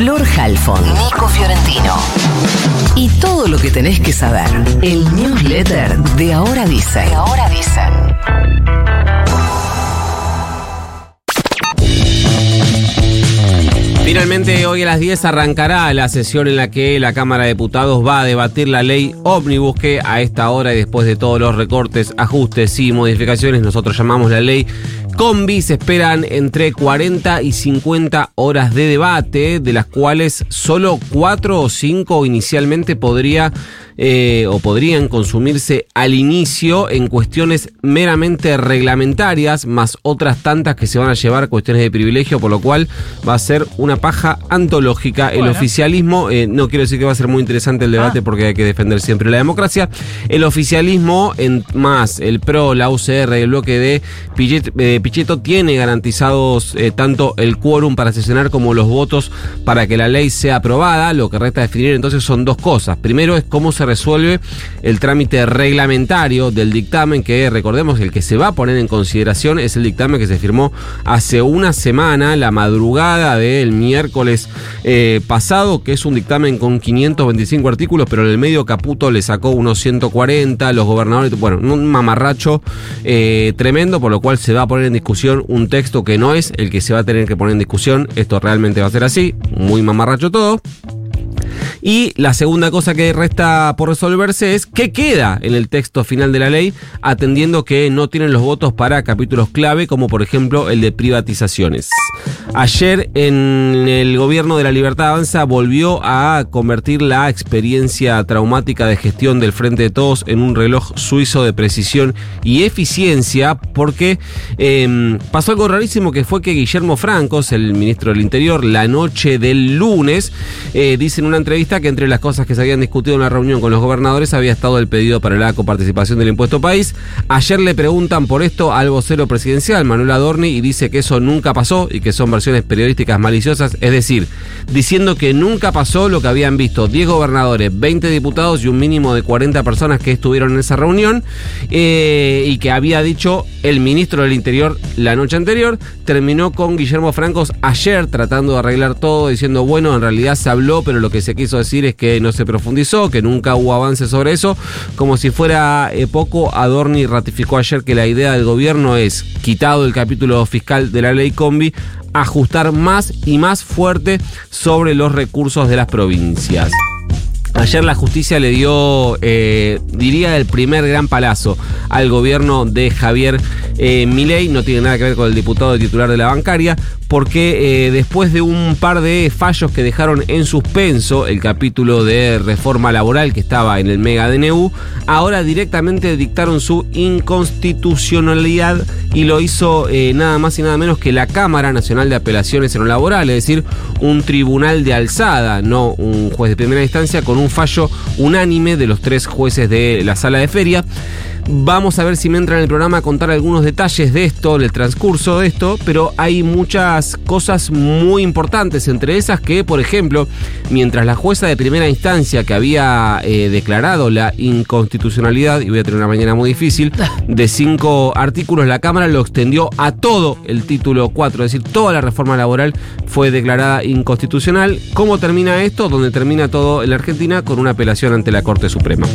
Flor Halfon, Nico Fiorentino. Y todo lo que tenés que saber. El newsletter de Ahora Dicen. De Ahora Dicen. Finalmente, hoy a las 10 arrancará la sesión en la que la Cámara de Diputados va a debatir la ley ómnibus que a esta hora y después de todos los recortes, ajustes y modificaciones nosotros llamamos la ley combi. Se esperan entre 40 y 50 horas de debate, de las cuales solo 4 o 5 inicialmente podría eh, o podrían consumirse al inicio en cuestiones meramente reglamentarias, más otras tantas que se van a llevar cuestiones de privilegio, por lo cual va a ser una paja antológica. El oficialismo, eh, no quiero decir que va a ser muy interesante el debate porque hay que defender siempre la democracia. El oficialismo, en más el PRO, la UCR, el bloque de Pichet- eh, Pichetto, tiene garantizados eh, tanto el quórum para sesionar como los votos para que la ley sea aprobada. Lo que resta definir entonces son dos cosas. Primero es cómo se resuelve el trámite reglamentario del dictamen, que recordemos el que se va a poner en consideración es el dictamen que se firmó hace una semana, la madrugada del miércoles eh, pasado, que es un dictamen con 525 artículos, pero en el medio Caputo le sacó unos 140, los gobernadores, bueno, un mamarracho eh, tremendo, por lo cual se va a poner en discusión un texto que no es el que se va a tener que poner en discusión. Esto realmente va a ser así, muy mamarracho todo. Y la segunda cosa que resta por resolverse es qué queda en el texto final de la ley, atendiendo que no tienen los votos para capítulos clave, como por ejemplo el de privatizaciones. Ayer en el gobierno de la Libertad Avanza volvió a convertir la experiencia traumática de gestión del Frente de Todos en un reloj suizo de precisión y eficiencia, porque eh, pasó algo rarísimo que fue que Guillermo Francos, el ministro del Interior, la noche del lunes, eh, dice en una entrevista que entre las cosas que se habían discutido en la reunión con los gobernadores había estado el pedido para la coparticipación del impuesto país. Ayer le preguntan por esto al vocero presidencial, Manuel Adorni, y dice que eso nunca pasó y que son versiones periodísticas maliciosas, es decir, diciendo que nunca pasó lo que habían visto 10 gobernadores, 20 diputados y un mínimo de 40 personas que estuvieron en esa reunión, eh, y que había dicho el ministro del Interior la noche anterior, terminó con Guillermo Francos ayer tratando de arreglar todo, diciendo, bueno, en realidad se habló, pero lo que se quiso decir es que no se profundizó, que nunca hubo avance sobre eso. Como si fuera eh, poco, Adorni ratificó ayer que la idea del gobierno es, quitado el capítulo fiscal de la ley combi, ajustar más y más fuerte sobre los recursos de las provincias. Ayer la justicia le dio, eh, diría, el primer gran palazo al gobierno de Javier eh, Milei. No tiene nada que ver con el diputado titular de la bancaria, porque eh, después de un par de fallos que dejaron en suspenso el capítulo de reforma laboral que estaba en el Mega DNU, ahora directamente dictaron su inconstitucionalidad y lo hizo eh, nada más y nada menos que la Cámara Nacional de Apelaciones en lo Laboral, es decir, un tribunal de alzada, no un juez de primera instancia, con un fallo unánime de los tres jueces de la sala de feria. Vamos a ver si me entra en el programa a contar algunos detalles de esto, del transcurso de esto, pero hay muchas cosas muy importantes, entre esas que, por ejemplo, mientras la jueza de primera instancia que había eh, declarado la inconstitucionalidad, y voy a tener una mañana muy difícil, de cinco artículos, la Cámara lo extendió a todo el título 4, es decir, toda la reforma laboral fue declarada inconstitucional. ¿Cómo termina esto? Donde termina todo en la Argentina con una apelación ante la Corte Suprema.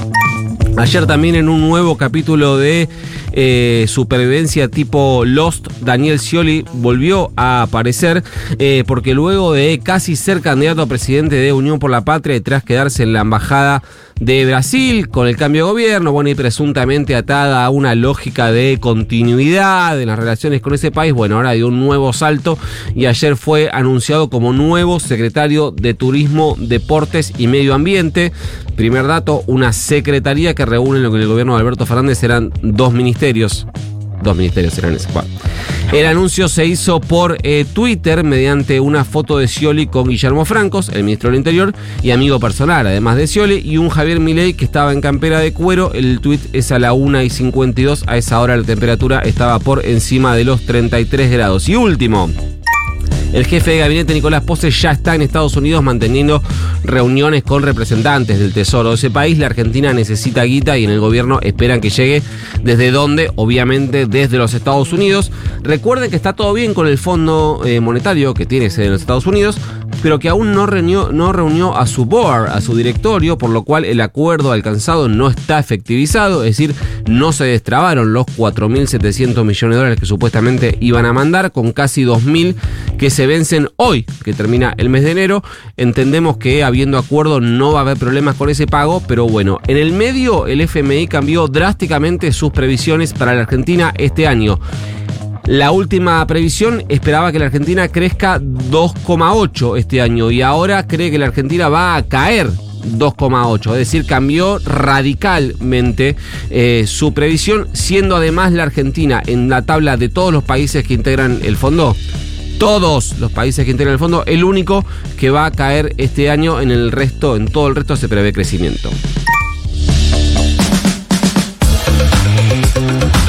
Ayer también en un nuevo capítulo de eh, supervivencia tipo Lost, Daniel Scioli volvió a aparecer eh, porque luego de casi ser candidato a presidente de Unión por la Patria y tras quedarse en la embajada de Brasil con el cambio de gobierno, bueno, y presuntamente atada a una lógica de continuidad en las relaciones con ese país, bueno, ahora dio un nuevo salto y ayer fue anunciado como nuevo secretario de Turismo, Deportes y Medio Ambiente. Primer dato, una secretaría que reúne lo que el gobierno de Alberto Fernández eran dos ministerios. Dos ministerios eran ese. Bueno. El anuncio se hizo por eh, Twitter mediante una foto de Scioli con Guillermo Francos, el ministro del Interior, y amigo personal, además de Scioli, y un Javier Milei que estaba en campera de cuero. El tweet es a la 1 y 52. A esa hora la temperatura estaba por encima de los 33 grados. Y último. El jefe de gabinete Nicolás Pose ya está en Estados Unidos manteniendo reuniones con representantes del Tesoro de ese país. La Argentina necesita guita y en el gobierno esperan que llegue desde donde, obviamente desde los Estados Unidos. Recuerden que está todo bien con el Fondo eh, Monetario que tiene en los Estados Unidos, pero que aún no reunió, no reunió a su board, a su directorio, por lo cual el acuerdo alcanzado no está efectivizado, es decir, no se destrabaron los 4.700 millones de dólares que supuestamente iban a mandar, con casi 2.000 que se vencen hoy, que termina el mes de enero. Entendemos que habiendo acuerdo no va a haber problemas con ese pago, pero bueno, en el medio el FMI cambió drásticamente sus previsiones para la Argentina este año. La última previsión esperaba que la Argentina crezca 2,8 este año y ahora cree que la Argentina va a caer 2,8, es decir, cambió radicalmente eh, su previsión, siendo además la Argentina en la tabla de todos los países que integran el fondo. Todos los países que integran el fondo, el único que va a caer este año en el resto, en todo el resto se prevé crecimiento.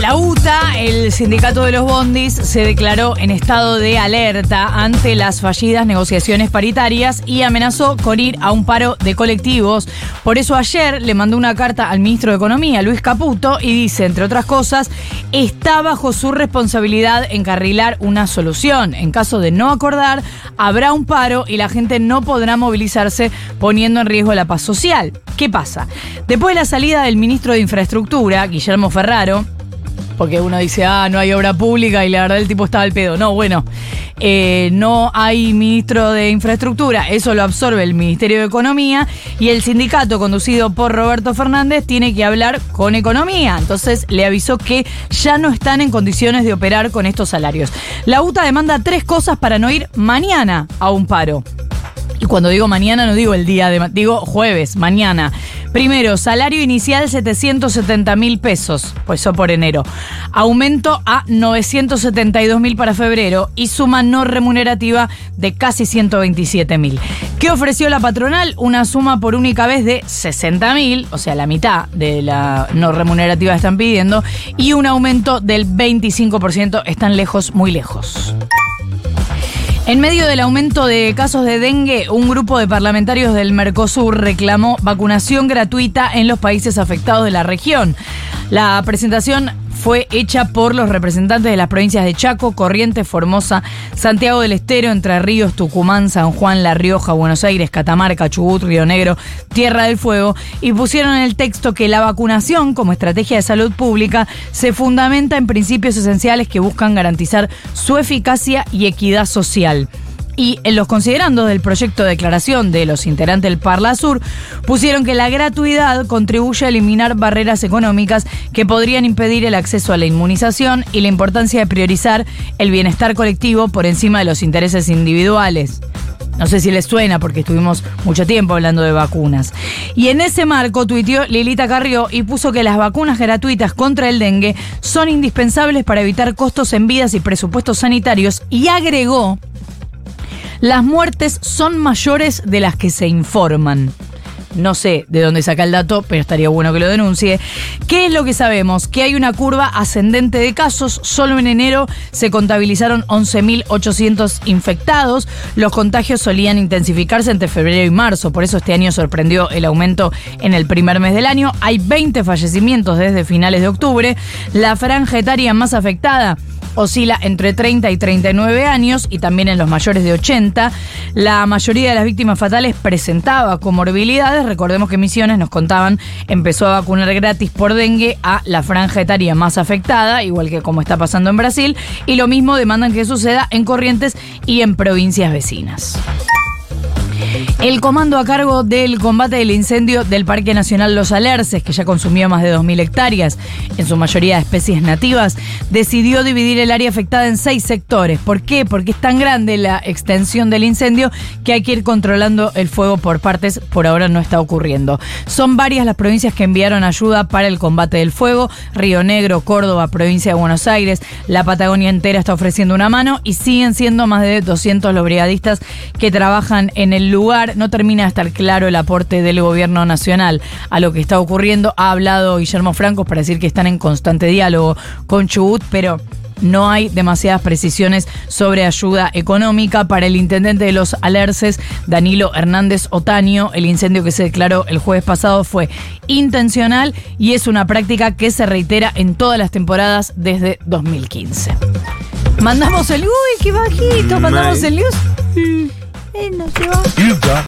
La UTA, el sindicato de los bondis, se declaró en estado de alerta ante las fallidas negociaciones paritarias y amenazó con ir a un paro de colectivos. Por eso ayer le mandó una carta al ministro de Economía, Luis Caputo, y dice, entre otras cosas, está bajo su responsabilidad encarrilar una solución. En caso de no acordar, habrá un paro y la gente no podrá movilizarse poniendo en riesgo la paz social. ¿Qué pasa? Después de la salida del ministro de Infraestructura, Guillermo Ferraro, porque uno dice, ah, no hay obra pública y la verdad el tipo estaba al pedo. No, bueno, eh, no hay ministro de infraestructura, eso lo absorbe el Ministerio de Economía y el sindicato conducido por Roberto Fernández tiene que hablar con economía. Entonces le avisó que ya no están en condiciones de operar con estos salarios. La UTA demanda tres cosas para no ir mañana a un paro. Cuando digo mañana no digo el día de, digo jueves, mañana. Primero, salario inicial 770 mil pesos, pues eso por enero. Aumento a 972 mil para febrero y suma no remunerativa de casi 127 mil. ¿Qué ofreció la patronal? Una suma por única vez de 60 mil, o sea, la mitad de la no remunerativa están pidiendo, y un aumento del 25%. Están lejos, muy lejos. En medio del aumento de casos de dengue, un grupo de parlamentarios del Mercosur reclamó vacunación gratuita en los países afectados de la región. La presentación fue hecha por los representantes de las provincias de Chaco, Corrientes, Formosa, Santiago del Estero, Entre Ríos, Tucumán, San Juan, La Rioja, Buenos Aires, Catamarca, Chubut, Río Negro, Tierra del Fuego, y pusieron en el texto que la vacunación como estrategia de salud pública se fundamenta en principios esenciales que buscan garantizar su eficacia y equidad social. Y en los considerandos del proyecto de declaración de los integrantes del Parla Sur, pusieron que la gratuidad contribuye a eliminar barreras económicas que podrían impedir el acceso a la inmunización y la importancia de priorizar el bienestar colectivo por encima de los intereses individuales. No sé si les suena porque estuvimos mucho tiempo hablando de vacunas. Y en ese marco tuiteó Lilita Carrió y puso que las vacunas gratuitas contra el dengue son indispensables para evitar costos en vidas y presupuestos sanitarios y agregó las muertes son mayores de las que se informan. No sé de dónde saca el dato, pero estaría bueno que lo denuncie. ¿Qué es lo que sabemos? Que hay una curva ascendente de casos. Solo en enero se contabilizaron 11.800 infectados. Los contagios solían intensificarse entre febrero y marzo. Por eso este año sorprendió el aumento en el primer mes del año. Hay 20 fallecimientos desde finales de octubre. La franja etaria más afectada oscila entre 30 y 39 años y también en los mayores de 80. La mayoría de las víctimas fatales presentaba comorbilidades. Recordemos que Misiones nos contaban, empezó a vacunar gratis por dengue a la franja etaria más afectada, igual que como está pasando en Brasil, y lo mismo demandan que suceda en Corrientes y en provincias vecinas. El comando a cargo del combate del incendio del Parque Nacional Los Alerces, que ya consumió más de 2.000 hectáreas, en su mayoría de especies nativas, decidió dividir el área afectada en seis sectores. ¿Por qué? Porque es tan grande la extensión del incendio que hay que ir controlando el fuego por partes. Por ahora no está ocurriendo. Son varias las provincias que enviaron ayuda para el combate del fuego. Río Negro, Córdoba, provincia de Buenos Aires, la Patagonia entera está ofreciendo una mano y siguen siendo más de 200 los brigadistas que trabajan en el lugar no termina de estar claro el aporte del gobierno nacional a lo que está ocurriendo. Ha hablado Guillermo Franco para decir que están en constante diálogo con Chubut, pero no hay demasiadas precisiones sobre ayuda económica. Para el intendente de los Alerces, Danilo Hernández Otaño, el incendio que se declaró el jueves pasado fue intencional y es una práctica que se reitera en todas las temporadas desde 2015. Mandamos el... ¡Uy, qué bajito! Mandamos el news. Eh, no se va.